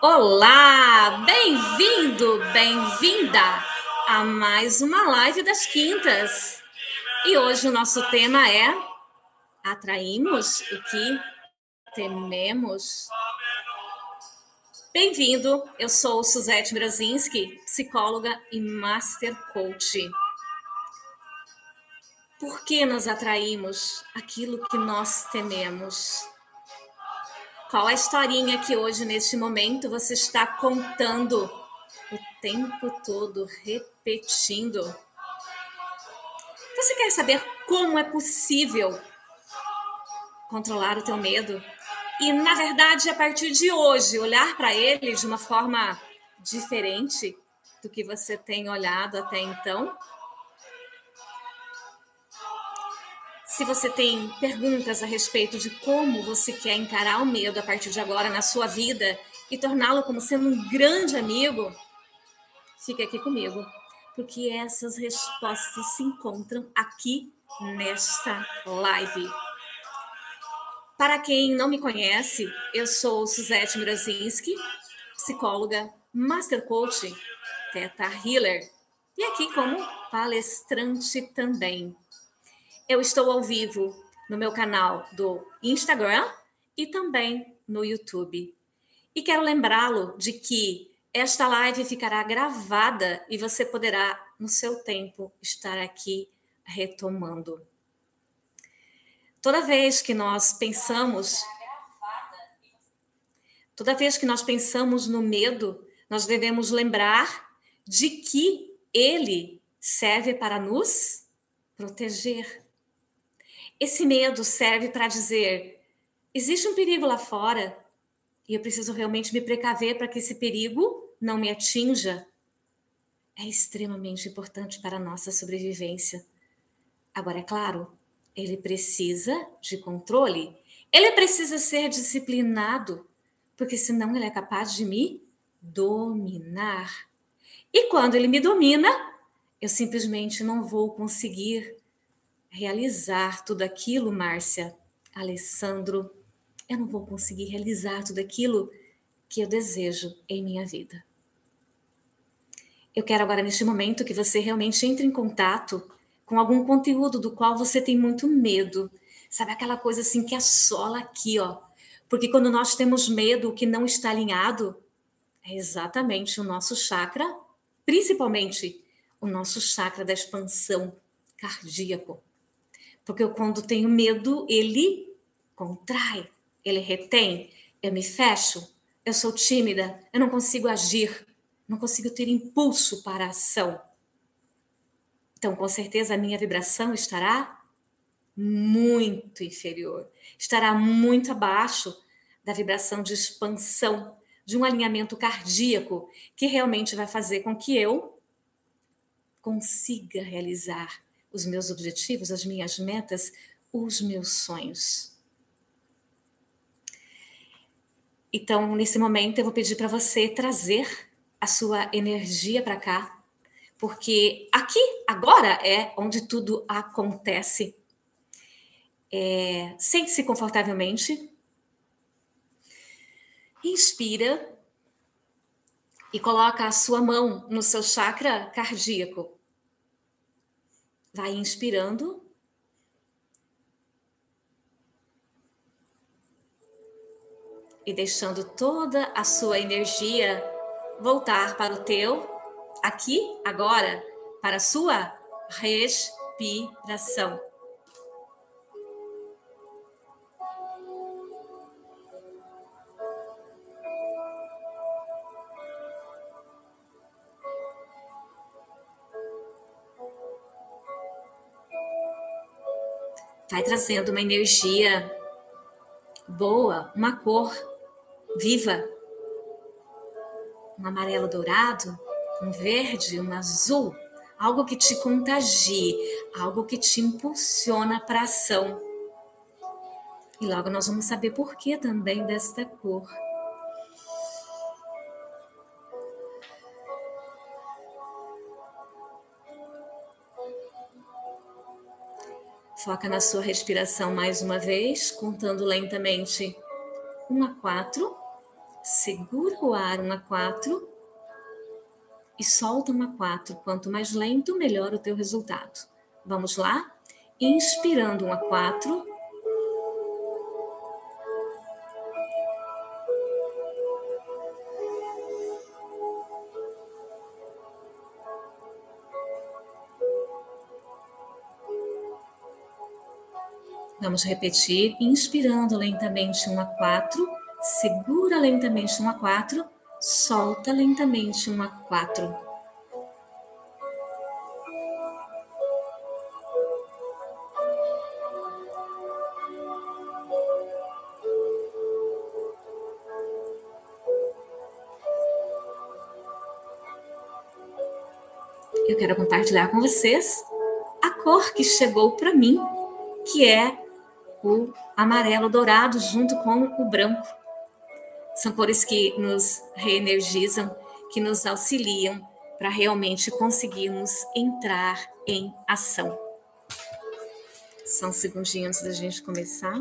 Olá, bem-vindo, bem-vinda a mais uma live das quintas. E hoje o nosso tema é Atraímos o que tememos. Bem-vindo, eu sou Suzete Brazinski, psicóloga e Master Coach. Por que nos atraímos aquilo que nós tememos? Qual a historinha que hoje, neste momento, você está contando o tempo todo, repetindo? Você quer saber como é possível controlar o teu medo? E, na verdade, a partir de hoje, olhar para ele de uma forma diferente do que você tem olhado até então? Se você tem perguntas a respeito de como você quer encarar o medo a partir de agora na sua vida e torná-lo como sendo um grande amigo, fique aqui comigo, porque essas respostas se encontram aqui nesta live. Para quem não me conhece, eu sou Suzette Mirazinski, psicóloga, Master Coach, Teta Healer, e aqui como palestrante também. Eu estou ao vivo no meu canal do Instagram e também no YouTube. E quero lembrá-lo de que esta live ficará gravada e você poderá, no seu tempo, estar aqui retomando. Toda vez que nós pensamos, toda vez que nós pensamos no medo, nós devemos lembrar de que ele serve para nos proteger. Esse medo serve para dizer: existe um perigo lá fora e eu preciso realmente me precaver para que esse perigo não me atinja. É extremamente importante para a nossa sobrevivência. Agora, é claro, ele precisa de controle, ele precisa ser disciplinado, porque senão ele é capaz de me dominar. E quando ele me domina, eu simplesmente não vou conseguir realizar tudo aquilo, Márcia, Alessandro, eu não vou conseguir realizar tudo aquilo que eu desejo em minha vida. Eu quero agora, neste momento, que você realmente entre em contato com algum conteúdo do qual você tem muito medo. Sabe aquela coisa assim que assola aqui, ó. Porque quando nós temos medo, o que não está alinhado é exatamente o nosso chakra, principalmente o nosso chakra da expansão cardíaco. Porque eu, quando tenho medo, ele contrai, ele retém, eu me fecho, eu sou tímida, eu não consigo agir, não consigo ter impulso para a ação. Então, com certeza, a minha vibração estará muito inferior, estará muito abaixo da vibração de expansão, de um alinhamento cardíaco, que realmente vai fazer com que eu consiga realizar os meus objetivos, as minhas metas, os meus sonhos. Então, nesse momento, eu vou pedir para você trazer a sua energia para cá, porque aqui, agora, é onde tudo acontece. É, Sente-se confortavelmente. Inspira e coloca a sua mão no seu chakra cardíaco. Vai inspirando. E deixando toda a sua energia voltar para o teu aqui, agora, para a sua respiração. Vai trazendo uma energia boa, uma cor viva, um amarelo dourado, um verde, um azul, algo que te contagie, algo que te impulsiona para ação. E logo nós vamos saber por que também desta cor. Foca na sua respiração mais uma vez, contando lentamente 1 a 4. Segura o ar 1 a 4 e solta 1 a 4. Quanto mais lento, melhor o teu resultado. Vamos lá? Inspirando 1 a 4. Vamos repetir, inspirando lentamente 1 a 4, segura lentamente 1 a 4, solta lentamente 1 a 4. Eu quero compartilhar com vocês a cor que chegou para mim, que é o amarelo dourado junto com o branco. São cores que nos reenergizam, que nos auxiliam para realmente conseguirmos entrar em ação. Só um segundinho antes da gente começar.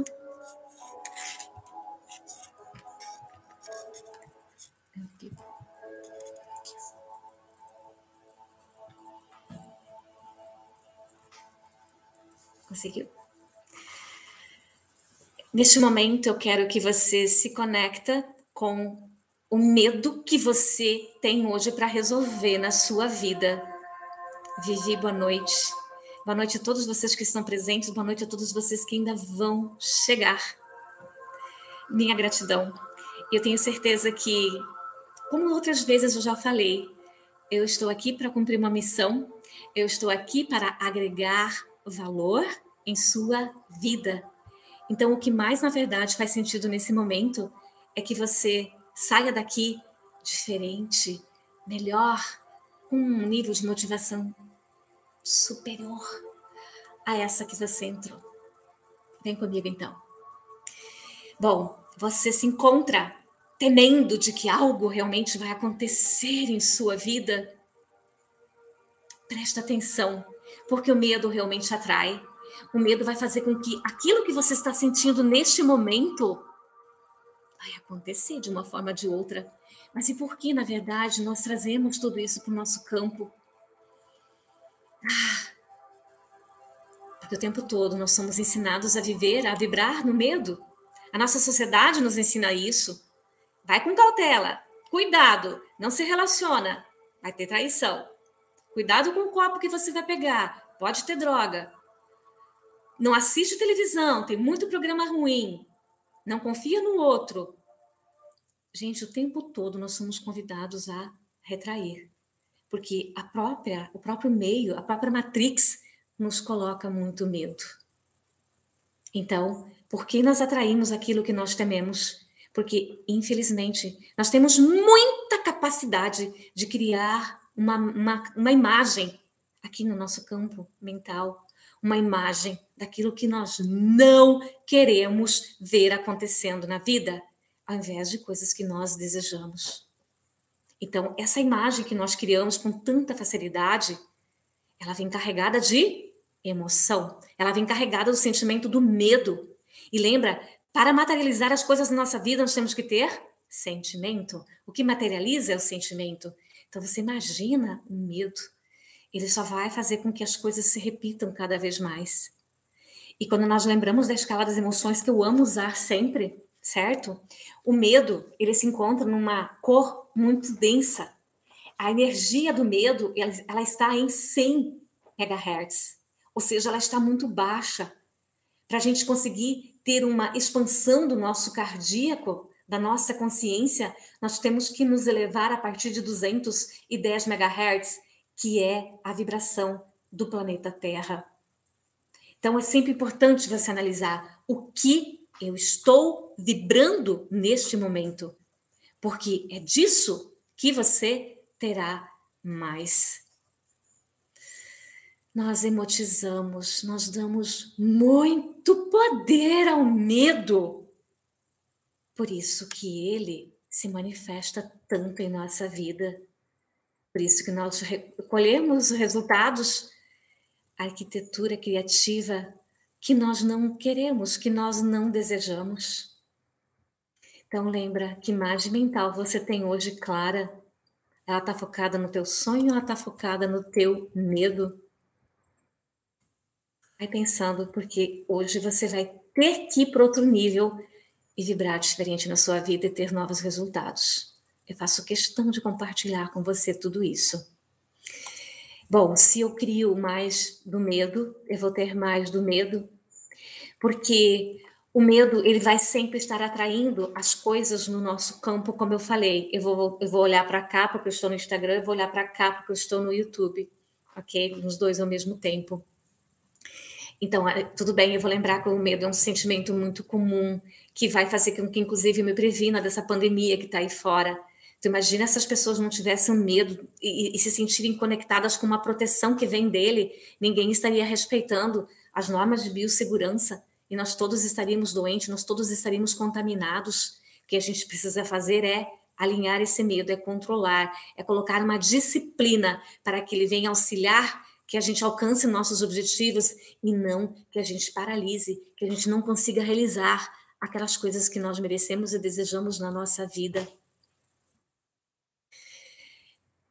Neste momento, eu quero que você se conecta com o medo que você tem hoje para resolver na sua vida. Vivi, boa noite. Boa noite a todos vocês que estão presentes, boa noite a todos vocês que ainda vão chegar. Minha gratidão. Eu tenho certeza que, como outras vezes eu já falei, eu estou aqui para cumprir uma missão, eu estou aqui para agregar valor em sua vida então, o que mais, na verdade, faz sentido nesse momento é que você saia daqui diferente, melhor, com um nível de motivação superior a essa que você entrou. Vem comigo, então. Bom, você se encontra temendo de que algo realmente vai acontecer em sua vida? Presta atenção, porque o medo realmente atrai o medo vai fazer com que aquilo que você está sentindo neste momento vai acontecer de uma forma ou de outra. Mas e por que, na verdade, nós trazemos tudo isso para o nosso campo? Ah, porque o tempo todo nós somos ensinados a viver, a vibrar no medo. A nossa sociedade nos ensina isso. Vai com cautela, cuidado, não se relaciona, vai ter traição. Cuidado com o copo que você vai pegar, pode ter droga não assiste televisão, tem muito programa ruim, não confia no outro. Gente, o tempo todo nós somos convidados a retrair, porque a própria, o próprio meio, a própria matrix nos coloca muito medo. Então, por que nós atraímos aquilo que nós tememos? Porque, infelizmente, nós temos muita capacidade de criar uma, uma, uma imagem aqui no nosso campo mental uma imagem daquilo que nós não queremos ver acontecendo na vida, ao invés de coisas que nós desejamos. Então, essa imagem que nós criamos com tanta facilidade, ela vem carregada de emoção, ela vem carregada do sentimento do medo. E lembra, para materializar as coisas na nossa vida, nós temos que ter sentimento. O que materializa é o sentimento. Então, você imagina o medo ele só vai fazer com que as coisas se repitam cada vez mais. E quando nós lembramos da escala das emoções que eu amo usar sempre, certo? O medo, ele se encontra numa cor muito densa. A energia do medo, ela, ela está em 100 MHz, ou seja, ela está muito baixa. Para a gente conseguir ter uma expansão do nosso cardíaco, da nossa consciência, nós temos que nos elevar a partir de 210 MHz, que é a vibração do planeta Terra. Então é sempre importante você analisar o que eu estou vibrando neste momento, porque é disso que você terá mais. Nós emotizamos, nós damos muito poder ao medo. Por isso que ele se manifesta tanto em nossa vida. Por isso que nós recolhemos resultados, a arquitetura criativa que nós não queremos, que nós não desejamos. Então lembra que imagem mental você tem hoje clara? Ela está focada no teu sonho ela está focada no teu medo? Vai pensando, porque hoje você vai ter que ir para outro nível e vibrar diferente na sua vida e ter novos resultados. Eu faço questão de compartilhar com você tudo isso. Bom, se eu crio mais do medo, eu vou ter mais do medo, porque o medo ele vai sempre estar atraindo as coisas no nosso campo, como eu falei. Eu vou, eu vou olhar para cá porque eu estou no Instagram, eu vou olhar para cá porque eu estou no YouTube, ok? Nos dois ao mesmo tempo. Então, é, tudo bem, eu vou lembrar que o medo é um sentimento muito comum, que vai fazer com que, inclusive, eu me previna dessa pandemia que está aí fora. Então, imagina se as pessoas não tivessem medo e, e, se sentirem conectadas com uma proteção que vem dele, ninguém estaria respeitando as normas de biossegurança e nós todos estaríamos doentes, nós todos estaríamos contaminados. O que a gente precisa fazer é alinhar esse medo, é controlar, é colocar uma disciplina para que ele venha auxiliar que a gente alcance nossos objetivos e não que a gente paralise, que a gente não consiga realizar aquelas coisas que nós merecemos e desejamos na nossa vida.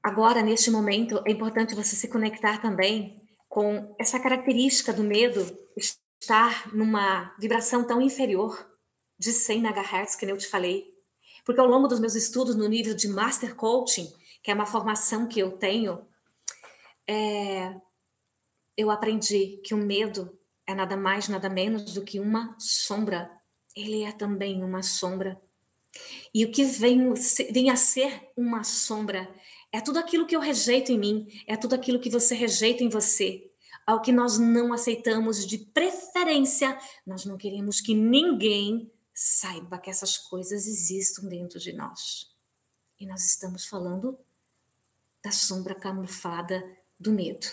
Agora, neste momento, é importante você se conectar também com essa característica do medo estar numa vibração tão inferior de 100 MHz, que eu te falei. Porque ao longo dos meus estudos no nível de Master Coaching, que é uma formação que eu tenho, é, eu aprendi que o medo é nada mais, nada menos do que uma sombra. Ele é também uma sombra. E o que vem, vem a ser uma sombra é tudo aquilo que eu rejeito em mim, é tudo aquilo que você rejeita em você, ao que nós não aceitamos de preferência, nós não queremos que ninguém saiba que essas coisas existam dentro de nós. E nós estamos falando da sombra camuflada do medo.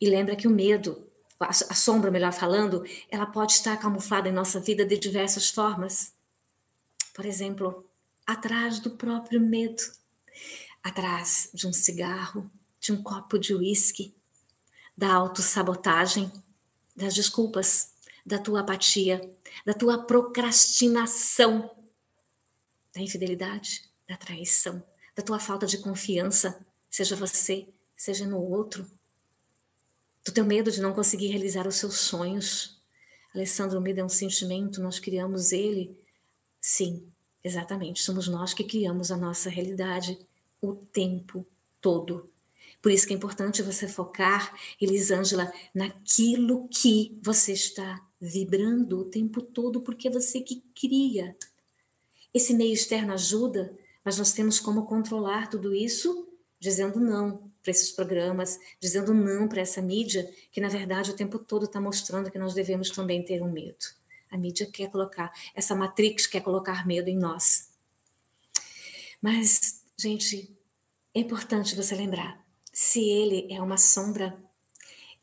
E lembra que o medo, a sombra, melhor falando, ela pode estar camuflada em nossa vida de diversas formas. Por exemplo, atrás do próprio medo, atrás de um cigarro, de um copo de uísque, da autossabotagem, das desculpas, da tua apatia, da tua procrastinação, da infidelidade, da traição, da tua falta de confiança, seja você, seja no outro, do teu medo de não conseguir realizar os seus sonhos. Alessandro, o medo é um sentimento, nós criamos ele. Sim, exatamente, somos nós que criamos a nossa realidade o tempo todo. Por isso que é importante você focar, Elisângela, naquilo que você está vibrando o tempo todo, porque é você que cria. Esse meio externo ajuda, mas nós temos como controlar tudo isso dizendo não para esses programas, dizendo não para essa mídia, que na verdade o tempo todo está mostrando que nós devemos também ter um medo. A mídia quer colocar, essa matrix quer colocar medo em nós. Mas, gente, é importante você lembrar se ele é uma sombra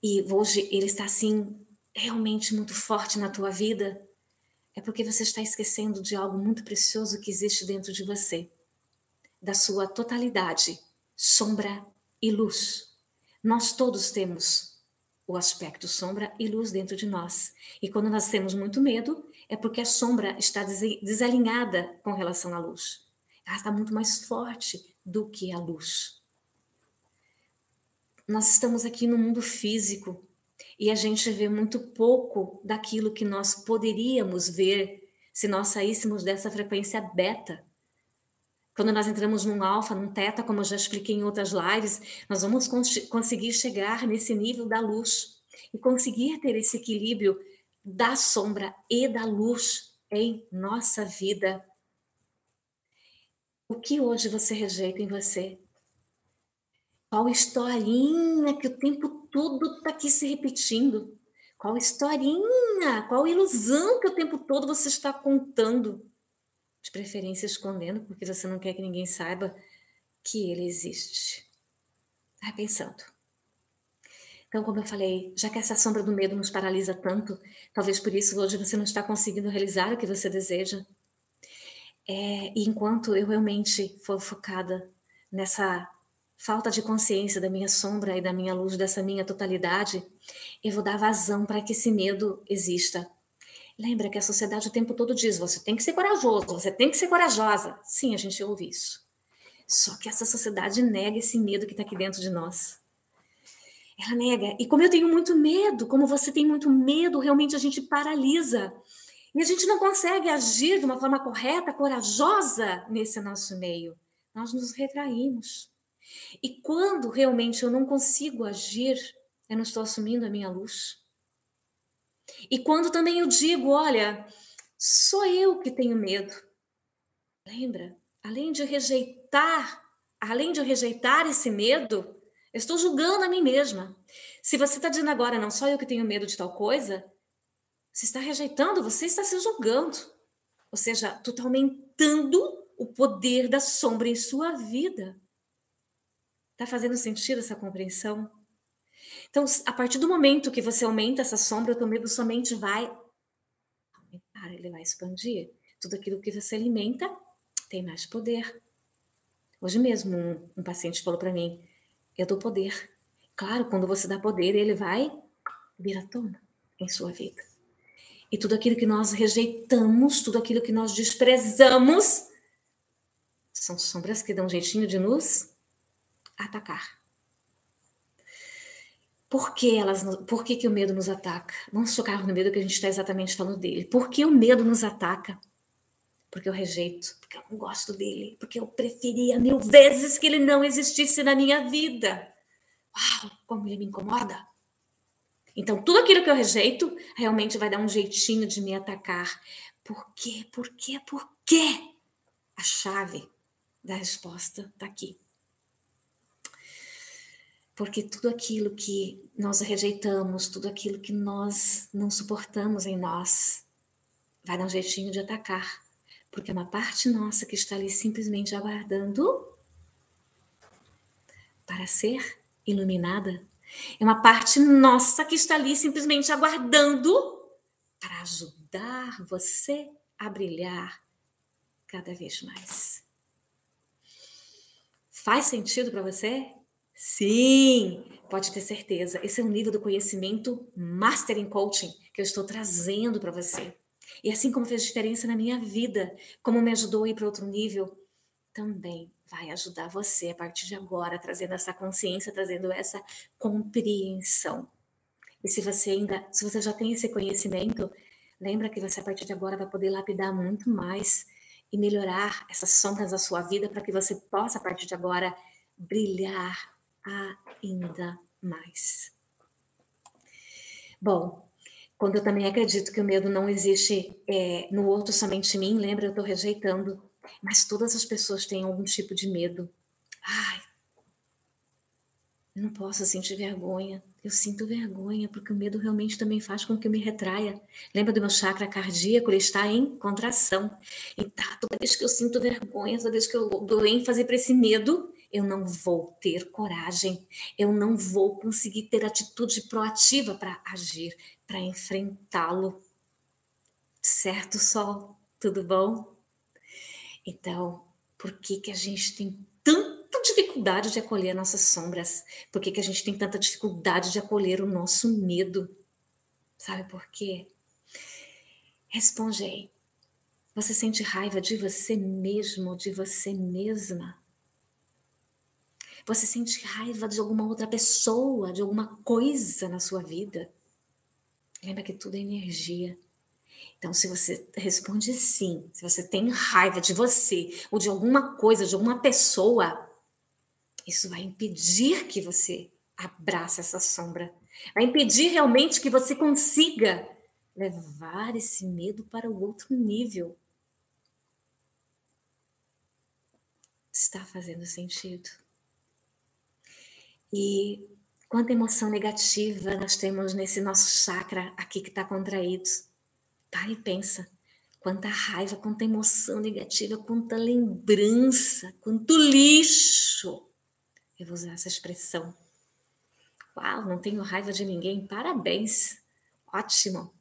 e hoje ele está assim realmente muito forte na tua vida, é porque você está esquecendo de algo muito precioso que existe dentro de você, da sua totalidade, sombra e luz. Nós todos temos o aspecto sombra e luz dentro de nós. E quando nós temos muito medo, é porque a sombra está desalinhada com relação à luz. Está muito mais forte do que a luz. Nós estamos aqui no mundo físico e a gente vê muito pouco daquilo que nós poderíamos ver se nós saíssemos dessa frequência beta. Quando nós entramos num alfa, num teta, como eu já expliquei em outras lives, nós vamos cons conseguir chegar nesse nível da luz e conseguir ter esse equilíbrio da sombra e da luz em nossa vida. O que hoje você rejeita em você? Qual historinha que o tempo todo está aqui se repetindo? Qual historinha? Qual ilusão que o tempo todo você está contando? De preferência escondendo, porque você não quer que ninguém saiba que ele existe. Vai pensando. Então, como eu falei, já que essa sombra do medo nos paralisa tanto, talvez por isso hoje você não está conseguindo realizar o que você deseja. É, enquanto eu realmente for focada nessa falta de consciência da minha sombra e da minha luz, dessa minha totalidade, eu vou dar vazão para que esse medo exista. Lembra que a sociedade o tempo todo diz: você tem que ser corajoso, você tem que ser corajosa. Sim, a gente ouve isso. Só que essa sociedade nega esse medo que está aqui dentro de nós. Ela nega. E como eu tenho muito medo, como você tem muito medo, realmente a gente paralisa. E a gente não consegue agir de uma forma correta, corajosa nesse nosso meio. Nós nos retraímos. E quando realmente eu não consigo agir, eu não estou assumindo a minha luz. E quando também eu digo, olha, sou eu que tenho medo. Lembra? Além de rejeitar, além de rejeitar esse medo, eu estou julgando a mim mesma. Se você está dizendo agora, não só eu que tenho medo de tal coisa, você está rejeitando, você está se julgando. Ou seja, tu está aumentando o poder da sombra em sua vida. Está fazendo sentido essa compreensão? Então, a partir do momento que você aumenta essa sombra, o teu medo somente vai aumentar, ele vai expandir. Tudo aquilo que você alimenta tem mais poder. Hoje mesmo, um, um paciente falou para mim: Eu dou poder. Claro, quando você dá poder, ele vai vir à tona em sua vida. E tudo aquilo que nós rejeitamos, tudo aquilo que nós desprezamos, são sombras que dão um jeitinho de nos atacar. Por que, elas, por que, que o medo nos ataca? Vamos focar no medo que a gente está exatamente falando dele. Por que o medo nos ataca? Porque eu rejeito, porque eu não gosto dele, porque eu preferia mil vezes que ele não existisse na minha vida. Uau, como ele me incomoda. Então, tudo aquilo que eu rejeito realmente vai dar um jeitinho de me atacar. Por quê? Por quê? Por quê? A chave da resposta está aqui. Porque tudo aquilo que nós rejeitamos, tudo aquilo que nós não suportamos em nós, vai dar um jeitinho de atacar. Porque é uma parte nossa que está ali simplesmente aguardando para ser iluminada. É uma parte nossa que está ali simplesmente aguardando para ajudar você a brilhar cada vez mais. Faz sentido para você? Sim, pode ter certeza. Esse é o nível do conhecimento Master em Coaching que eu estou trazendo para você. E assim como fez diferença na minha vida, como me ajudou a ir para outro nível, também vai ajudar você a partir de agora, trazendo essa consciência, trazendo essa compreensão. E se você ainda, se você já tem esse conhecimento, lembra que você a partir de agora vai poder lapidar muito mais e melhorar essas sombras da sua vida para que você possa a partir de agora brilhar ainda mais. Bom, quando eu também acredito que o medo não existe é, no outro, somente em mim, lembra, eu estou rejeitando. Mas todas as pessoas têm algum tipo de medo. Ai, eu não posso sentir vergonha. Eu sinto vergonha, porque o medo realmente também faz com que eu me retraia. Lembra do meu chakra cardíaco? Ele está em contração. E tá, toda vez que eu sinto vergonha, toda vez que eu dou ênfase para esse medo, eu não vou ter coragem, eu não vou conseguir ter atitude proativa para agir, para enfrentá-lo. Certo, Sol? Tudo bom? Então, por que, que a gente tem tanta dificuldade de acolher nossas sombras? Por que, que a gente tem tanta dificuldade de acolher o nosso medo? Sabe por quê? Responde aí. Você sente raiva de você mesmo, de você mesma? Você sente raiva de alguma outra pessoa, de alguma coisa na sua vida? Lembra que tudo é energia. Então, se você responde sim, se você tem raiva de você ou de alguma coisa, de alguma pessoa, isso vai impedir que você abrace essa sombra. Vai impedir realmente que você consiga levar esse medo para o outro nível. Está fazendo sentido? E quanta emoção negativa nós temos nesse nosso chakra aqui que está contraído. Para e pensa. Quanta raiva, quanta emoção negativa, quanta lembrança, quanto lixo. Eu vou usar essa expressão. Uau, não tenho raiva de ninguém. Parabéns. Ótimo.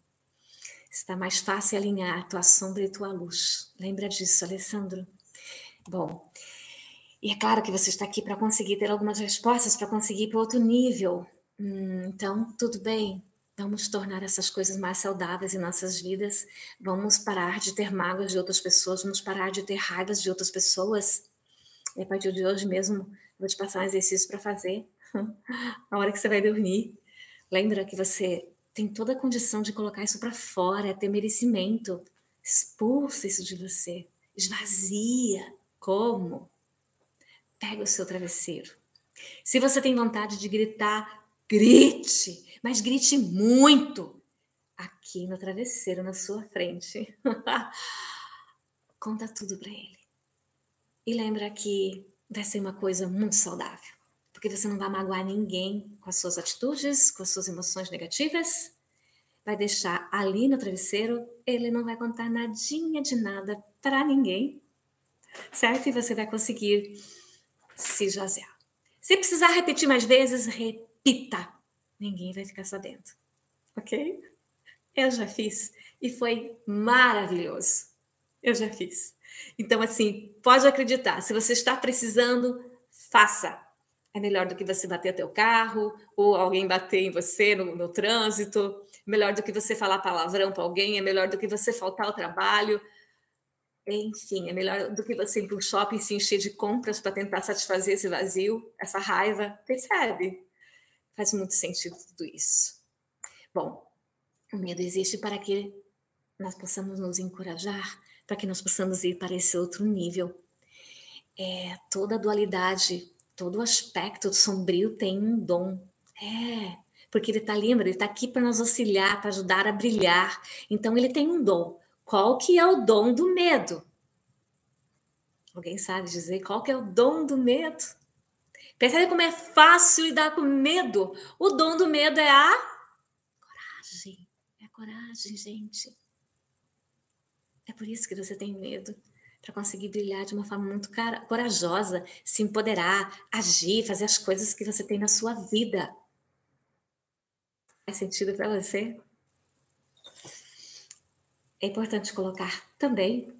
Está mais fácil alinhar tua sombra e tua luz. Lembra disso, Alessandro? Bom, E é claro que você está aqui para conseguir ter algumas respostas, para conseguir ir para outro nível. Hum, então, tudo bem. Vamos tornar essas coisas mais saudáveis em nossas vidas. Vamos parar de ter mágoas de outras pessoas. Vamos parar de ter raivas de outras pessoas. E a partir de hoje mesmo, vou te passar um exercício para fazer. a hora que você vai dormir. Lembra que você tem toda a condição de colocar isso para fora, é ter merecimento. Expulsa isso de você. Esvazia. Como? Pega o seu travesseiro. Se você tem vontade de gritar, grite, mas grite muito aqui no travesseiro na sua frente. Conta tudo para ele. E lembra que vai ser uma coisa muito saudável, porque você não vai magoar ninguém com as suas atitudes, com as suas emoções negativas. Vai deixar ali no travesseiro, ele não vai contar nadinha de nada para ninguém, certo? E você vai conseguir se esvaziar. Se precisar repetir mais vezes, repita. Ninguém vai ficar sabendo. Ok? Eu já fiz e foi maravilhoso. Eu já fiz. Então, assim, pode acreditar. Se você está precisando, faça. É melhor do que você bater teu carro ou alguém bater em você no, no trânsito. Melhor do que você falar palavrão para alguém. É melhor do que você faltar ao trabalho. Enfim, é melhor do que você ir para o shopping se encher de compras para tentar satisfazer esse vazio, essa raiva. Percebe? Faz muito sentido tudo isso. Bom, o medo existe para que nós possamos nos encorajar, para que nós possamos ir para esse outro nível. É, toda dualidade, todo aspecto sombrio tem um dom. É, porque ele está, lembra, ele está aqui para nos auxiliar, para ajudar a brilhar. Então, ele tem um dom. Qual que é o dom do medo? Alguém sabe dizer qual que é o dom do medo? Percebe como é fácil lidar com medo? O dom do medo é a coragem. É a coragem, gente. É por isso que você tem medo. Para conseguir brilhar de uma forma muito corajosa, se empoderar, agir, fazer as coisas que você tem na sua vida. Faz sentido para você? É importante colocar também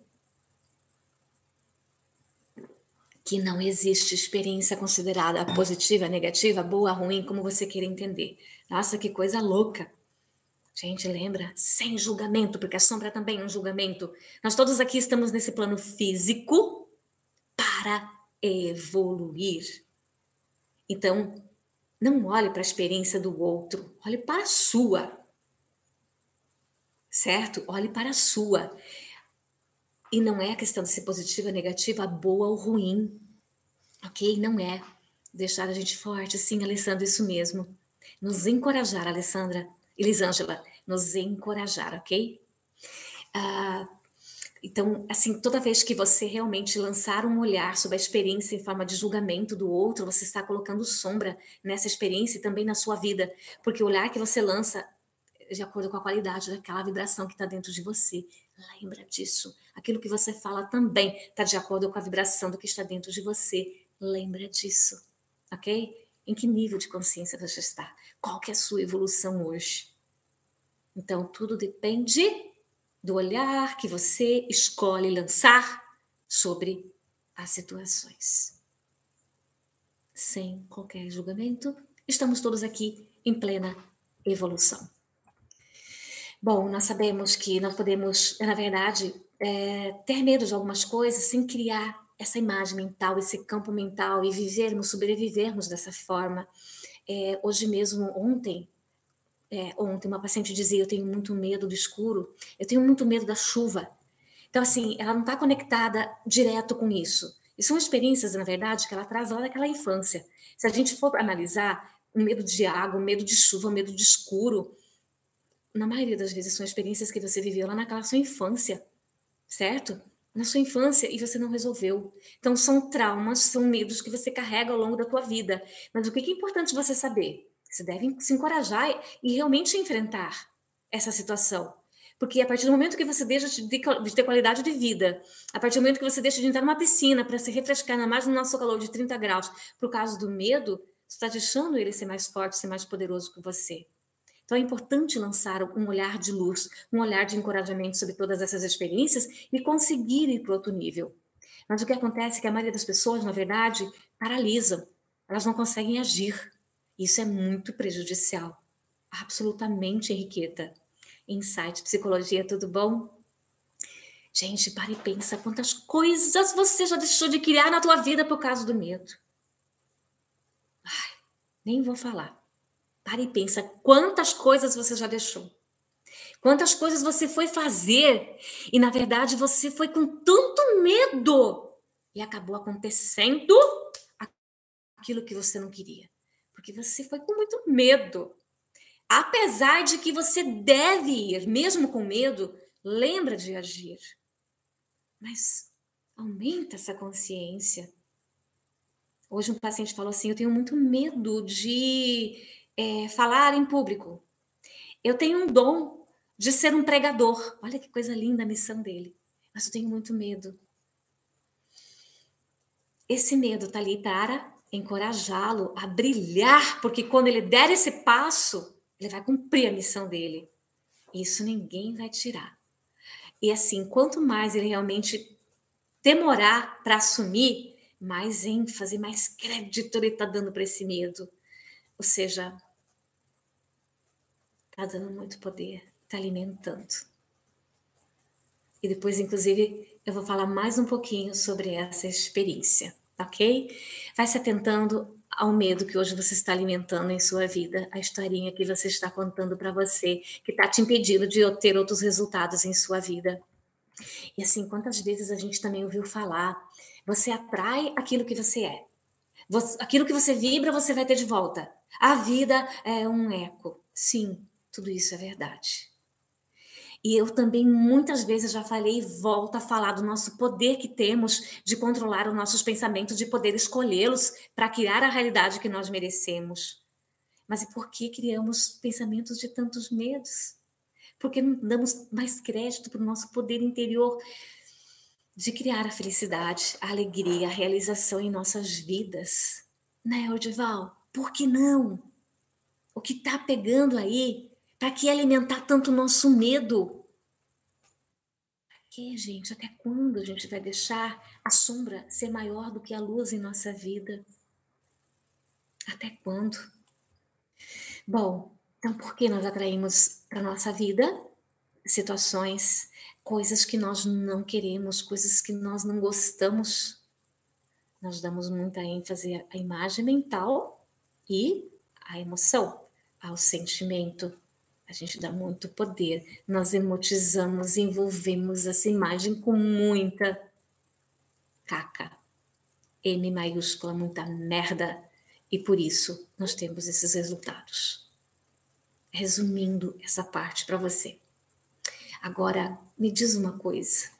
que não existe experiência considerada positiva, negativa, boa, ruim, como você queira entender. Nossa, que coisa louca! Gente, lembra? Sem julgamento, porque a sombra também é um julgamento. Nós todos aqui estamos nesse plano físico para evoluir. Então, não olhe para a experiência do outro, olhe para a sua certo? Olhe para a sua. E não é a questão de ser positiva, negativa, boa ou ruim, ok? Não é. Deixar a gente forte, sim, Alessandra, isso mesmo. Nos encorajar, Alessandra, Elisângela, nos encorajar, ok? Ah, então, assim, toda vez que você realmente lançar um olhar sobre a experiência em forma de julgamento do outro, você está colocando sombra nessa experiência e também na sua vida, porque o olhar que você lança de acordo com a qualidade daquela vibração que está dentro de você. Lembra disso. Aquilo que você fala também está de acordo com a vibração do que está dentro de você. Lembra disso, ok? Em que nível de consciência você está? Qual que é a sua evolução hoje? Então, tudo depende do olhar que você escolhe lançar sobre as situações. Sem qualquer julgamento, estamos todos aqui em plena evolução. Bom, nós sabemos que não podemos, na verdade, é, ter medo de algumas coisas sem criar essa imagem mental, esse campo mental e vivermos, sobrevivermos dessa forma. É, hoje mesmo, ontem, é, ontem, uma paciente dizia: Eu tenho muito medo do escuro, eu tenho muito medo da chuva. Então, assim, ela não está conectada direto com isso. E são experiências, na verdade, que ela traz lá daquela infância. Se a gente for analisar, o medo de água, medo de chuva, medo de escuro, na maioria das vezes, são experiências que você viveu lá naquela sua infância, certo? Na sua infância e você não resolveu. Então, são traumas, são medos que você carrega ao longo da tua vida. Mas o que é importante você saber? Você deve se encorajar e realmente enfrentar essa situação. Porque a partir do momento que você deixa de ter qualidade de vida, a partir do momento que você deixa de entrar numa piscina para se refrescar, ainda mais no nosso calor de 30 graus, por causa do medo, você está deixando ele ser mais forte, ser mais poderoso que você. Então é importante lançar um olhar de luz, um olhar de encorajamento sobre todas essas experiências e conseguir ir para outro nível. Mas o que acontece é que a maioria das pessoas, na verdade, paralisam. Elas não conseguem agir. Isso é muito prejudicial. Absolutamente, Henriqueta. Insight, psicologia, tudo bom? Gente, para e pensa quantas coisas você já deixou de criar na tua vida por causa do medo. Ai, nem vou falar. Para e pensa quantas coisas você já deixou. Quantas coisas você foi fazer e na verdade você foi com tanto medo e acabou acontecendo aquilo que você não queria. Porque você foi com muito medo. Apesar de que você deve ir, mesmo com medo, lembra de agir. Mas aumenta essa consciência. Hoje um paciente falou assim: eu tenho muito medo de é, falar em público. Eu tenho um dom de ser um pregador. Olha que coisa linda a missão dele. Mas eu tenho muito medo. Esse medo está ali para encorajá-lo a brilhar, porque quando ele der esse passo, ele vai cumprir a missão dele. Isso ninguém vai tirar. E assim, quanto mais ele realmente demorar para assumir, mais ênfase, mais crédito ele está dando para esse medo. Ou seja, está dando muito poder, está alimentando. E depois, inclusive, eu vou falar mais um pouquinho sobre essa experiência, ok? Vai se atentando ao medo que hoje você está alimentando em sua vida, a historinha que você está contando para você, que está te impedindo de ter outros resultados em sua vida. E assim, quantas vezes a gente também ouviu falar, você atrai aquilo que você é. Você, aquilo que você vibra, você vai ter de volta. A vida é um eco. Sim, tudo isso é verdade. E eu também muitas vezes já falei e volto a falar do nosso poder que temos de controlar os nossos pensamentos, de poder escolhê-los para criar a realidade que nós merecemos. Mas e por que criamos pensamentos de tantos medos? Porque não damos mais crédito para o nosso poder interior de criar a felicidade, a alegria, a realização em nossas vidas? Né, Odival? Por que não? O que está pegando aí para que alimentar tanto o nosso medo? Para que, gente? Até quando a gente vai deixar a sombra ser maior do que a luz em nossa vida? Até quando? Bom, então por que nós atraímos para nossa vida situações, coisas que nós não queremos, coisas que nós não gostamos? Nós damos muita ênfase à imagem mental e à emoção, ao sentimento, a gente dá muito poder. Nós emotizamos, envolvemos essa imagem com muita caca. M maiúscula, muita merda. E por isso nós temos esses resultados. Resumindo essa parte para você. Agora, me diz uma coisa.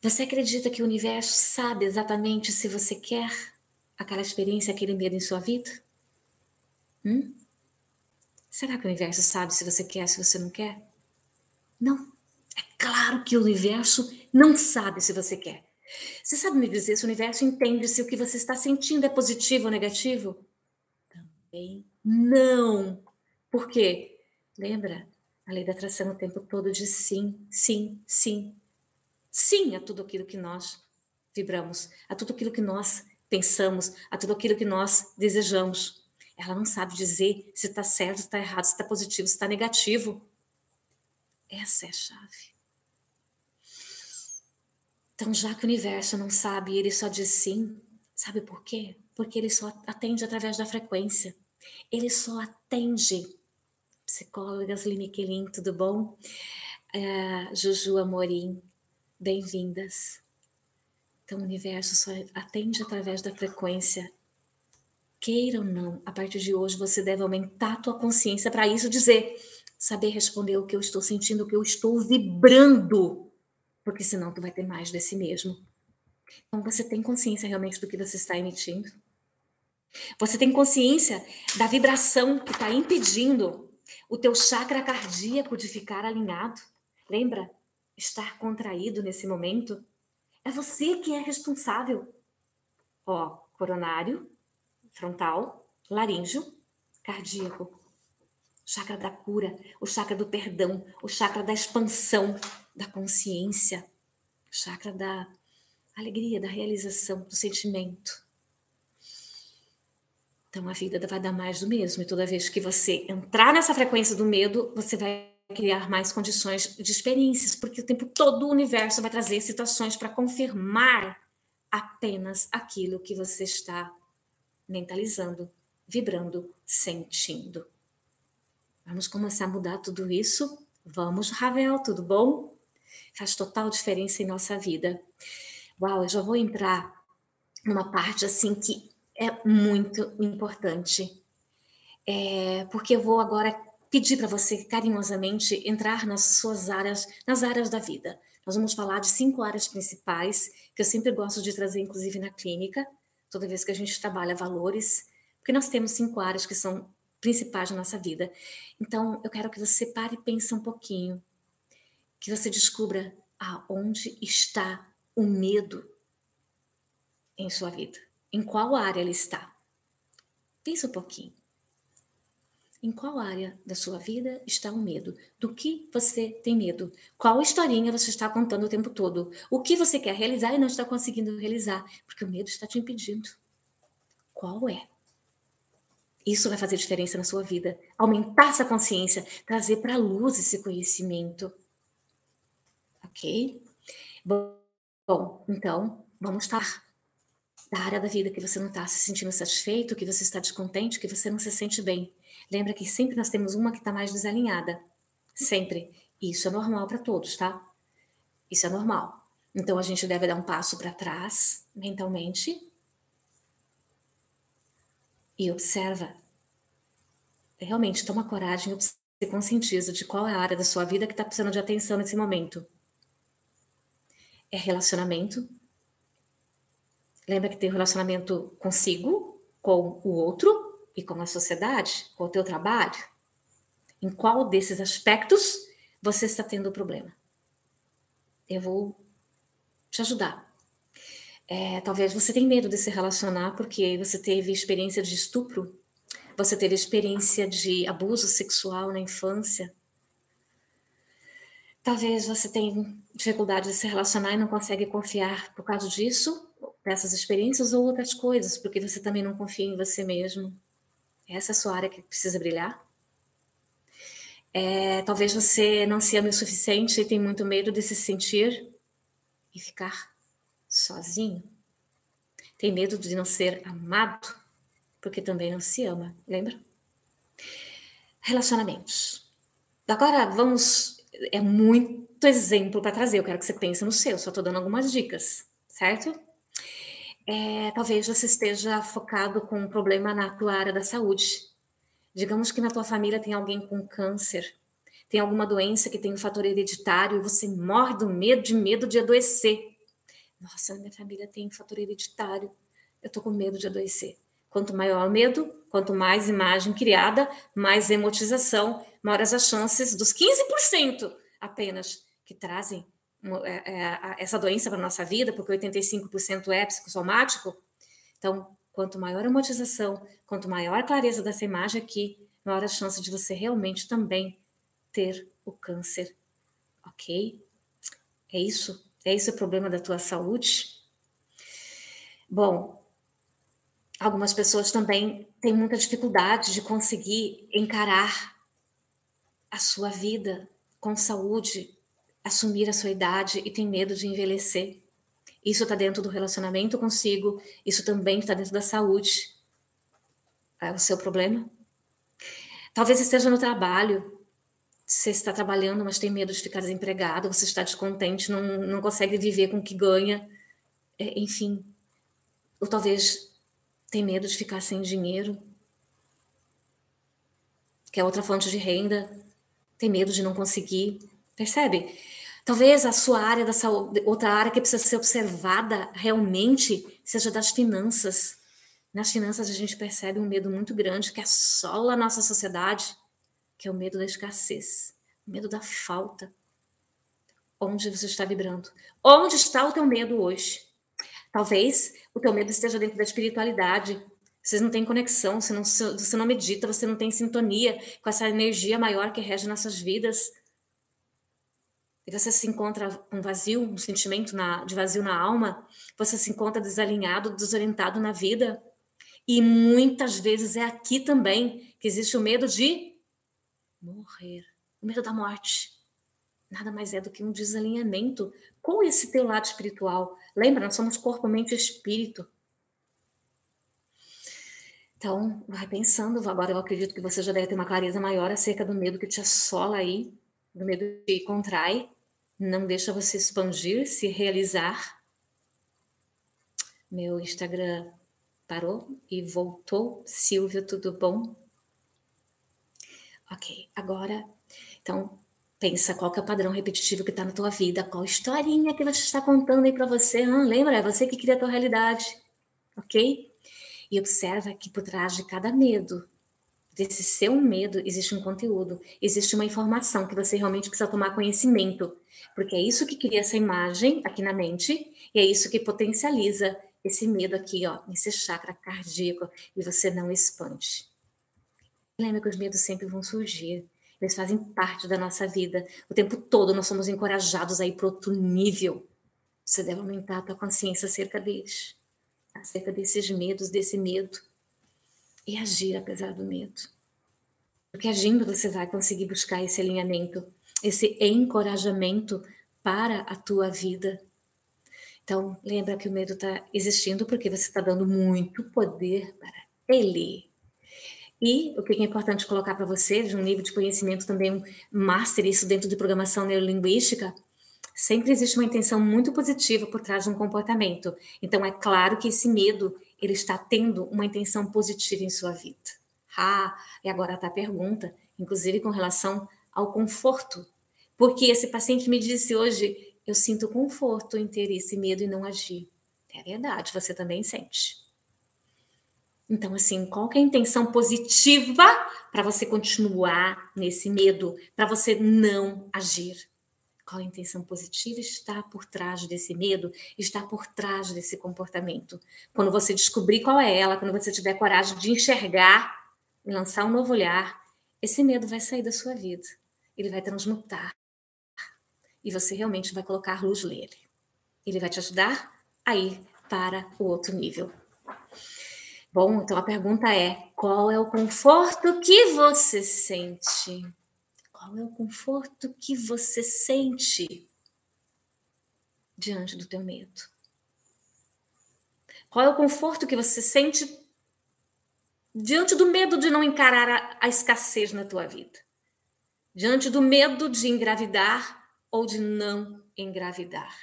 Você acredita que o universo sabe exatamente se você quer aquela experiência, aquele medo em sua vida? Hum? Será que o universo sabe se você quer, se você não quer? Não. É claro que o universo não sabe se você quer. Você sabe me dizer se o universo entende se o que você está sentindo é positivo ou negativo? Também não. Por quê? Lembra? A lei da atração o tempo todo diz sim, sim, sim. Sim a tudo aquilo que nós vibramos, a tudo aquilo que nós pensamos, a tudo aquilo que nós desejamos. Ela não sabe dizer se está certo, se está errado, se está positivo, se está negativo. Essa é a chave. Então, já que o universo não sabe, ele só diz sim. Sabe por quê? Porque ele só atende através da frequência. Ele só atende. Psicólogas Limiquelin, tudo bom? Uh, Juju Amorim, bem-vindas. Então, o universo só atende através da frequência queira ou não, a partir de hoje você deve aumentar a tua consciência para isso dizer, saber responder o que eu estou sentindo, o que eu estou vibrando, porque senão tu vai ter mais desse mesmo. Então você tem consciência realmente do que você está emitindo? Você tem consciência da vibração que está impedindo o teu chakra cardíaco de ficar alinhado? Lembra? Estar contraído nesse momento? É você que é responsável. Ó, coronário, frontal, laríngeo, cardíaco, chakra da cura, o chakra do perdão, o chakra da expansão da consciência, o chakra da alegria da realização, do sentimento. Então a vida vai dar mais do mesmo. E toda vez que você entrar nessa frequência do medo, você vai criar mais condições de experiências, porque o tempo todo o universo vai trazer situações para confirmar apenas aquilo que você está mentalizando, vibrando, sentindo. Vamos começar a mudar tudo isso? Vamos, Ravel, tudo bom? Faz total diferença em nossa vida. Uau, eu já vou entrar numa parte assim que é muito importante. É, porque eu vou agora pedir para você carinhosamente entrar nas suas áreas, nas áreas da vida. Nós vamos falar de cinco áreas principais que eu sempre gosto de trazer, inclusive na clínica, toda vez que a gente trabalha valores, porque nós temos cinco áreas que são principais na nossa vida. Então, eu quero que você pare e pense um pouquinho, que você descubra aonde está o medo em sua vida. Em qual área ele está? Pensa um pouquinho. Em qual área da sua vida está o medo? Do que você tem medo? Qual historinha você está contando o tempo todo? O que você quer realizar e não está conseguindo realizar? Porque o medo está te impedindo. Qual é? Isso vai fazer diferença na sua vida. Aumentar essa consciência, trazer para a luz esse conhecimento. Ok? Bom, então, vamos estar da área da vida que você não está se sentindo satisfeito, que você está descontente, que você não se sente bem. Lembra que sempre nós temos uma que está mais desalinhada. Sempre. Isso é normal para todos, tá? Isso é normal. Então a gente deve dar um passo para trás mentalmente e observa. Realmente toma coragem, e conscientiza de qual é a área da sua vida que está precisando de atenção nesse momento. É relacionamento, Lembra que tem um relacionamento consigo, com o outro e com a sociedade, com o teu trabalho? Em qual desses aspectos você está tendo problema? Eu vou te ajudar. É, talvez você tenha medo de se relacionar porque você teve experiência de estupro, você teve experiência de abuso sexual na infância. Talvez você tenha dificuldade de se relacionar e não consegue confiar por causa disso, dessas experiências ou outras coisas, porque você também não confia em você mesmo. Essa é a sua área que precisa brilhar. É, talvez você não se ame o suficiente e tem muito medo de se sentir e ficar sozinho. Tem medo de não ser amado, porque também não se ama, lembra? Relacionamentos. Agora vamos. É muito exemplo para trazer. Eu quero que você pense no seu, só estou dando algumas dicas, certo? É, talvez você esteja focado com um problema na tua área da saúde. Digamos que na tua família tem alguém com câncer, tem alguma doença que tem um fator hereditário e você morre do medo, de medo de adoecer. Nossa, minha família tem um fator hereditário, eu tô com medo de adoecer. Quanto maior o medo, quanto mais imagem criada, mais emotização, maiores as chances dos 15% apenas que trazem essa doença para a nossa vida, porque 85% é psicossomático. Então, quanto maior a motização, quanto maior a clareza dessa imagem aqui, maior a chance de você realmente também ter o câncer. Ok? É isso? É isso o problema da tua saúde? Bom, algumas pessoas também têm muita dificuldade de conseguir encarar a sua vida com saúde, assumir a sua idade e tem medo de envelhecer. Isso está dentro do relacionamento consigo, isso também está dentro da saúde. É o seu problema? Talvez esteja no trabalho. Você está trabalhando, mas tem medo de ficar desempregado, você está descontente, não, não consegue viver com o que ganha. É, enfim. Ou talvez tem medo de ficar sem dinheiro, que é outra fonte de renda, tem medo de não conseguir. Percebe? Talvez a sua área da saúde, outra área que precisa ser observada realmente seja das finanças. Nas finanças a gente percebe um medo muito grande que assola a nossa sociedade, que é o medo da escassez, o medo da falta. Onde você está vibrando? Onde está o teu medo hoje? Talvez o teu medo esteja dentro da espiritualidade. Vocês não têm conexão, você não, você não medita, você não tem sintonia com essa energia maior que rege nossas vidas e você se encontra com um vazio, um sentimento na, de vazio na alma, você se encontra desalinhado, desorientado na vida. E muitas vezes é aqui também que existe o medo de morrer, o medo da morte. Nada mais é do que um desalinhamento com esse teu lado espiritual. Lembra, nós somos corpo, mente e espírito. Então, vai pensando. Agora eu acredito que você já deve ter uma clareza maior acerca do medo que te assola aí, do medo que contrai, não deixa você expandir, se realizar. Meu Instagram parou e voltou. Silvio, tudo bom? Ok, agora, então, pensa qual que é o padrão repetitivo que está na tua vida, qual historinha que você está contando aí para você. Lembra, é você que cria a tua realidade, ok? E observa que por trás de cada medo, desse seu medo, existe um conteúdo, existe uma informação que você realmente precisa tomar conhecimento, porque é isso que cria essa imagem aqui na mente e é isso que potencializa esse medo aqui, ó, esse chakra cardíaco e você não expande. Lembra que os medos sempre vão surgir. Eles fazem parte da nossa vida. O tempo todo nós somos encorajados a ir para outro nível. Você deve aumentar a tua consciência acerca deles, acerca desses medos, desse medo e agir apesar do medo. Porque agindo você vai conseguir buscar esse alinhamento, esse encorajamento para a tua vida. Então, lembra que o medo está existindo porque você está dando muito poder para ele. E o que é importante colocar para você, de um nível de conhecimento também um master, isso dentro de programação neurolinguística, sempre existe uma intenção muito positiva por trás de um comportamento. Então, é claro que esse medo, ele está tendo uma intenção positiva em sua vida. Ah, e agora está a pergunta, inclusive com relação ao conforto. Porque esse paciente me disse hoje, eu sinto conforto em ter esse medo e não agir. É verdade, você também sente. Então, assim, qual é a intenção positiva para você continuar nesse medo, para você não agir? Qual a intenção positiva está por trás desse medo, está por trás desse comportamento? Quando você descobrir qual é ela, quando você tiver coragem de enxergar e lançar um novo olhar, esse medo vai sair da sua vida. Ele vai transmutar. E você realmente vai colocar luz nele. Ele vai te ajudar a ir para o outro nível. Bom, então a pergunta é: qual é o conforto que você sente? Qual é o conforto que você sente diante do teu medo? Qual é o conforto que você sente diante do medo de não encarar a, a escassez na tua vida? Diante do medo de engravidar ou de não engravidar?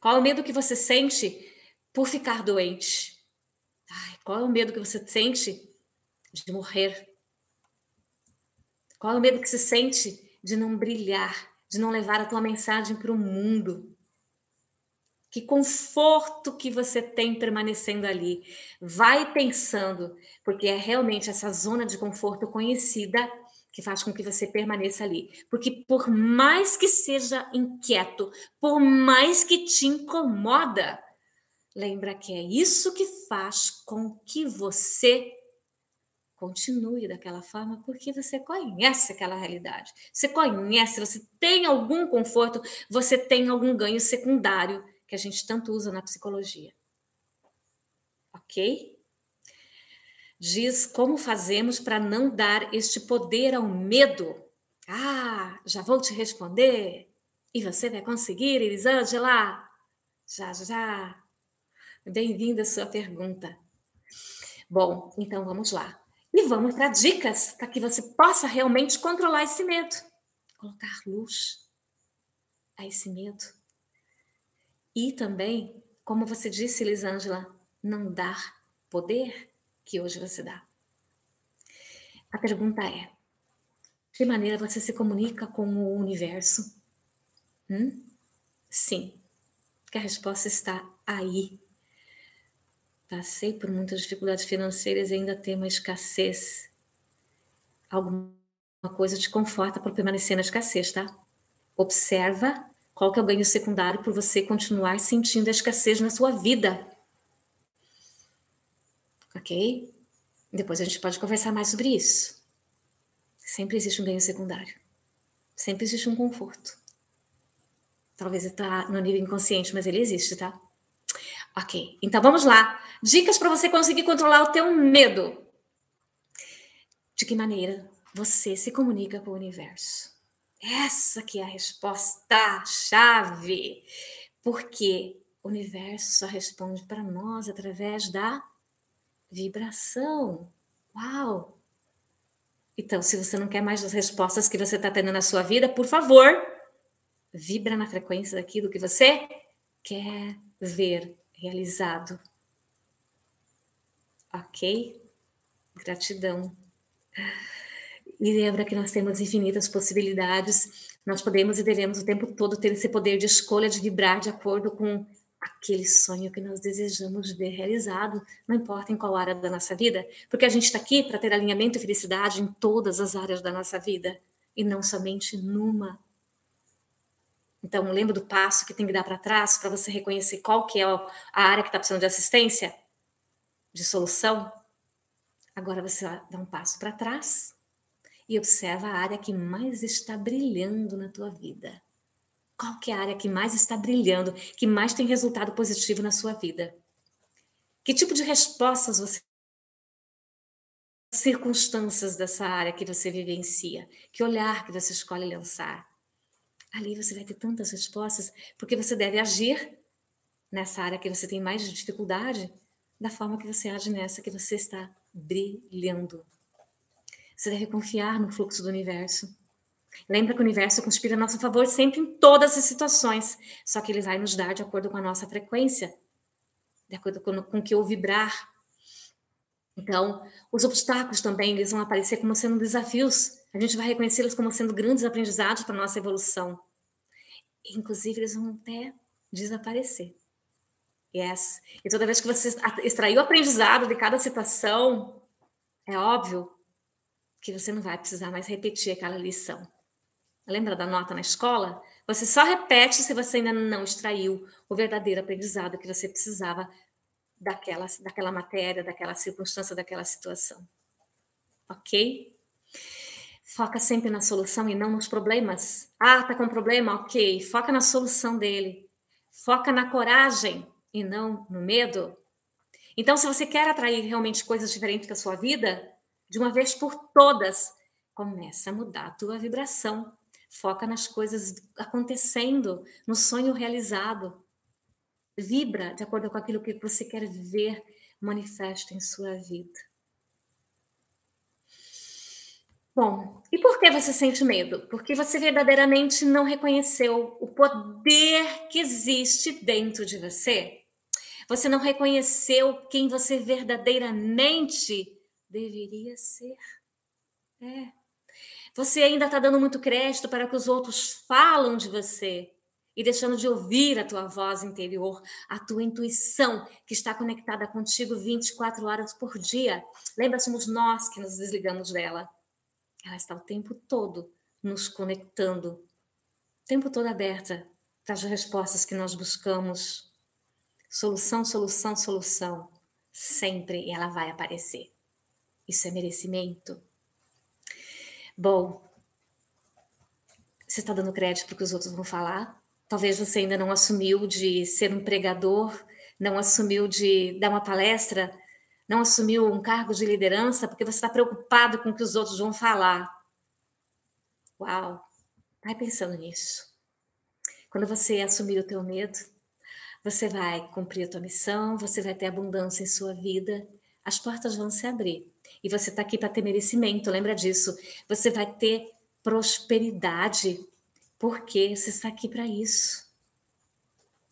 Qual é o medo que você sente por ficar doente? Ai, qual é o medo que você sente de morrer? Qual é o medo que se sente de não brilhar, de não levar a tua mensagem para o mundo? Que conforto que você tem permanecendo ali. Vai pensando, porque é realmente essa zona de conforto conhecida que faz com que você permaneça ali. Porque por mais que seja inquieto, por mais que te incomoda, lembra que é isso que faz com que você Continue daquela forma porque você conhece aquela realidade. Você conhece, você tem algum conforto, você tem algum ganho secundário que a gente tanto usa na psicologia. Ok? Diz como fazemos para não dar este poder ao medo. Ah, já vou te responder. E você vai conseguir, Elisângela? Já, já. Bem-vinda a sua pergunta. Bom, então vamos lá. E vamos para dicas para que você possa realmente controlar esse medo. Colocar luz a esse medo. E também, como você disse, Elisângela, não dar poder que hoje você dá. A pergunta é: de maneira você se comunica com o universo? Hum? Sim, que a resposta está aí Passei por muitas dificuldades financeiras e ainda tenho uma escassez. Alguma coisa te conforta para permanecer na escassez, tá? Observa qual que é o ganho secundário por você continuar sentindo a escassez na sua vida. Ok? Depois a gente pode conversar mais sobre isso. Sempre existe um ganho secundário. Sempre existe um conforto. Talvez está no nível inconsciente, mas ele existe, tá? Ok, então vamos lá. Dicas para você conseguir controlar o teu medo. De que maneira você se comunica com o universo? Essa que é a resposta chave. Porque o universo só responde para nós através da vibração. Uau! Então, se você não quer mais as respostas que você está tendo na sua vida, por favor, vibra na frequência daquilo que você quer ver realizado. Ok? Gratidão. E lembra que nós temos infinitas possibilidades. Nós podemos e devemos o tempo todo ter esse poder de escolha, de vibrar de acordo com aquele sonho que nós desejamos ver realizado, não importa em qual área da nossa vida, porque a gente está aqui para ter alinhamento e felicidade em todas as áreas da nossa vida e não somente numa. Então, lembra do passo que tem que dar para trás para você reconhecer qual que é a área que está precisando de assistência, de solução? Agora você dá um passo para trás e observa a área que mais está brilhando na tua vida. Qual que é a área que mais está brilhando, que mais tem resultado positivo na sua vida? Que tipo de respostas você circunstâncias dessa área que você vivencia? Que olhar que você escolhe lançar? Ali você vai ter tantas respostas, porque você deve agir nessa área que você tem mais dificuldade, da forma que você age nessa que você está brilhando. Você deve confiar no fluxo do universo. Lembra que o universo conspira a nosso favor sempre em todas as situações, só que ele vai nos dar de acordo com a nossa frequência, de acordo com, com que eu vibrar. Então, os obstáculos também eles vão aparecer como sendo desafios. A gente vai reconhecê-los como sendo grandes aprendizados para nossa evolução. Inclusive, eles vão até desaparecer. Yes. E toda vez que você extraiu o aprendizado de cada situação, é óbvio que você não vai precisar mais repetir aquela lição. Lembra da nota na escola? Você só repete se você ainda não extraiu o verdadeiro aprendizado que você precisava daquela, daquela matéria, daquela circunstância, daquela situação. Ok? Foca sempre na solução e não nos problemas. Ah, tá com problema? Ok. Foca na solução dele. Foca na coragem e não no medo. Então, se você quer atrair realmente coisas diferentes para sua vida, de uma vez por todas, começa a mudar a tua vibração Foca nas coisas acontecendo, no sonho realizado. Vibra de acordo com aquilo que você quer ver manifesto em sua vida. Bom, e por que você sente medo? Porque você verdadeiramente não reconheceu o poder que existe dentro de você. Você não reconheceu quem você verdadeiramente deveria ser. É. Você ainda está dando muito crédito para que os outros falam de você e deixando de ouvir a tua voz interior, a tua intuição que está conectada contigo 24 horas por dia. Lembra, somos nós que nos desligamos dela. Ela está o tempo todo nos conectando, o tempo todo aberta para as respostas que nós buscamos. Solução, solução, solução. Sempre ela vai aparecer. Isso é merecimento. Bom, você está dando crédito para que os outros vão falar? Talvez você ainda não assumiu de ser um pregador, não assumiu de dar uma palestra, não assumiu um cargo de liderança porque você está preocupado com o que os outros vão falar. Uau! Vai pensando nisso. Quando você assumir o teu medo, você vai cumprir a tua missão, você vai ter abundância em sua vida, as portas vão se abrir. E você está aqui para ter merecimento, lembra disso. Você vai ter prosperidade, porque você está aqui para isso.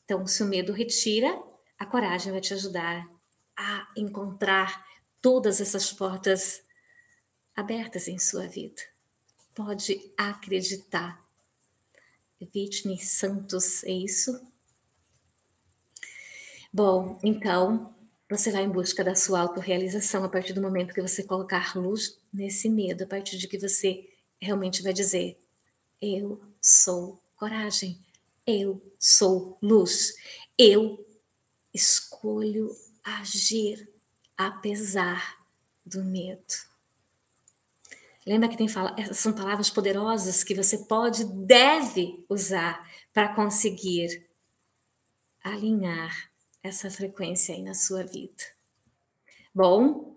Então, se o medo retira, a coragem vai te ajudar a encontrar todas essas portas abertas em sua vida. Pode acreditar. Whitney Santos, é isso? Bom, então, você vai em busca da sua autorrealização a partir do momento que você colocar luz nesse medo, a partir de que você realmente vai dizer: Eu sou coragem, eu sou luz, eu escolho agir apesar do medo. Lembra que tem fala, essas são palavras poderosas que você pode, deve usar para conseguir alinhar essa frequência aí na sua vida. Bom,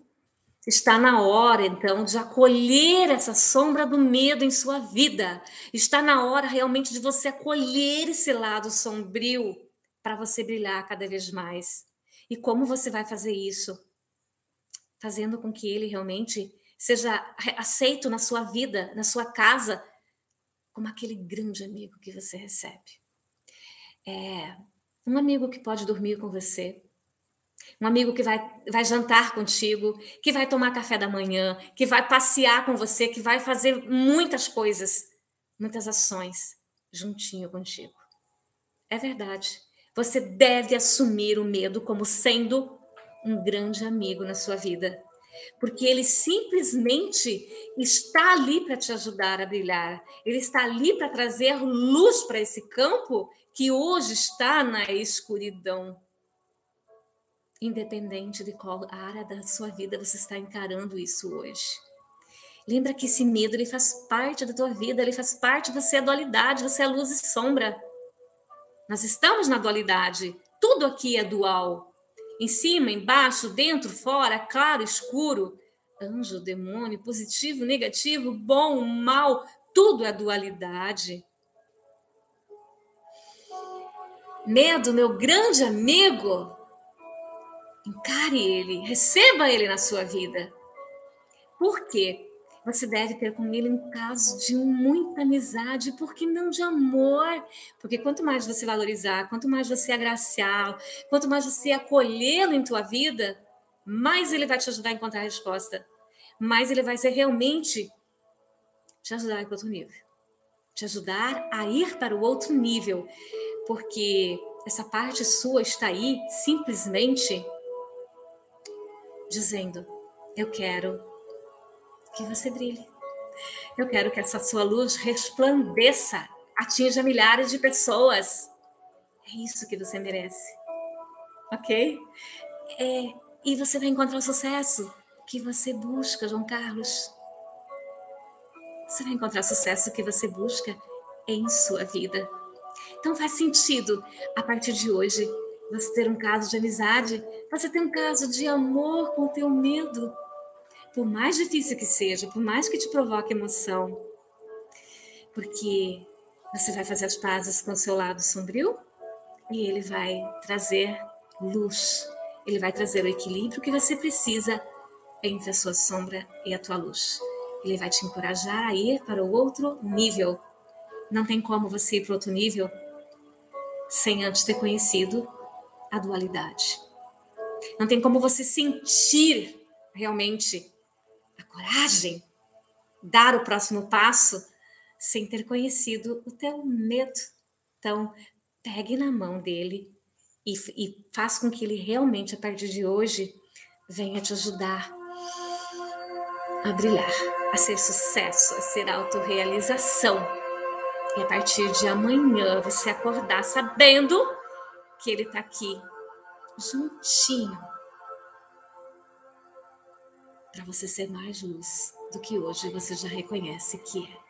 está na hora então de acolher essa sombra do medo em sua vida. Está na hora realmente de você acolher esse lado sombrio para você brilhar cada vez mais. E como você vai fazer isso? Fazendo com que ele realmente seja aceito na sua vida, na sua casa, como aquele grande amigo que você recebe. É um amigo que pode dormir com você, um amigo que vai, vai jantar contigo, que vai tomar café da manhã, que vai passear com você, que vai fazer muitas coisas, muitas ações juntinho contigo. É verdade. Você deve assumir o medo como sendo um grande amigo na sua vida porque ele simplesmente está ali para te ajudar a brilhar. Ele está ali para trazer luz para esse campo que hoje está na escuridão. Independente de qual área da sua vida você está encarando isso hoje. Lembra que esse medo ele faz parte da tua vida, ele faz parte, você é dualidade, você é luz e sombra. Nós estamos na dualidade. Tudo aqui é dual. Em cima, embaixo, dentro, fora, claro, escuro, anjo, demônio, positivo, negativo, bom, mal, tudo é dualidade. Medo, meu grande amigo, encare ele, receba ele na sua vida. Por quê? Você deve ter com ele um caso de muita amizade, porque não de amor. Porque quanto mais você valorizar, quanto mais você agraciar, quanto mais você acolhê-lo em tua vida, mais ele vai te ajudar a encontrar a resposta. Mais ele vai ser realmente te ajudar a ir para outro nível. Te ajudar a ir para o outro nível. Porque essa parte sua está aí simplesmente dizendo: Eu quero que você brilhe. Eu quero que essa sua luz resplandeça, atinja milhares de pessoas. É isso que você merece. Ok? É, e você vai encontrar o sucesso que você busca, João Carlos. Você vai encontrar o sucesso que você busca em sua vida. Então faz sentido, a partir de hoje, você ter um caso de amizade, você ter um caso de amor com o teu medo por mais difícil que seja, por mais que te provoque emoção, porque você vai fazer as pazes com o seu lado sombrio e ele vai trazer luz, ele vai trazer o equilíbrio que você precisa entre a sua sombra e a tua luz. Ele vai te encorajar a ir para o outro nível. Não tem como você ir para outro nível sem antes ter conhecido a dualidade. Não tem como você sentir realmente coragem, dar o próximo passo sem ter conhecido o teu medo. Então, pegue na mão dele e, e faz com que ele realmente, a partir de hoje, venha te ajudar a brilhar, a ser sucesso, a ser autorrealização. E a partir de amanhã você acordar sabendo que ele está aqui, juntinho, para você ser mais luz do que hoje você já reconhece que é.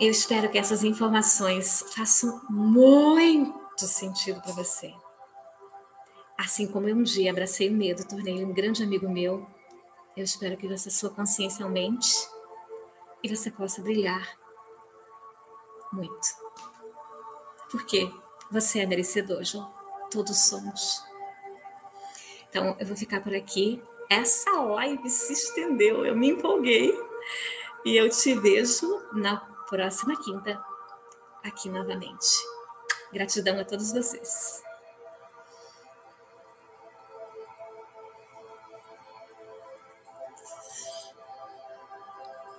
Eu espero que essas informações façam muito sentido para você. Assim como eu um dia abracei o medo, tornei um grande amigo meu, eu espero que essa sua consciência aumente e você possa brilhar muito. Porque você é merecedor, João. Todos somos. Então, eu vou ficar por aqui. Essa live se estendeu, eu me empolguei. E eu te vejo na próxima quinta, aqui novamente. Gratidão a todos vocês.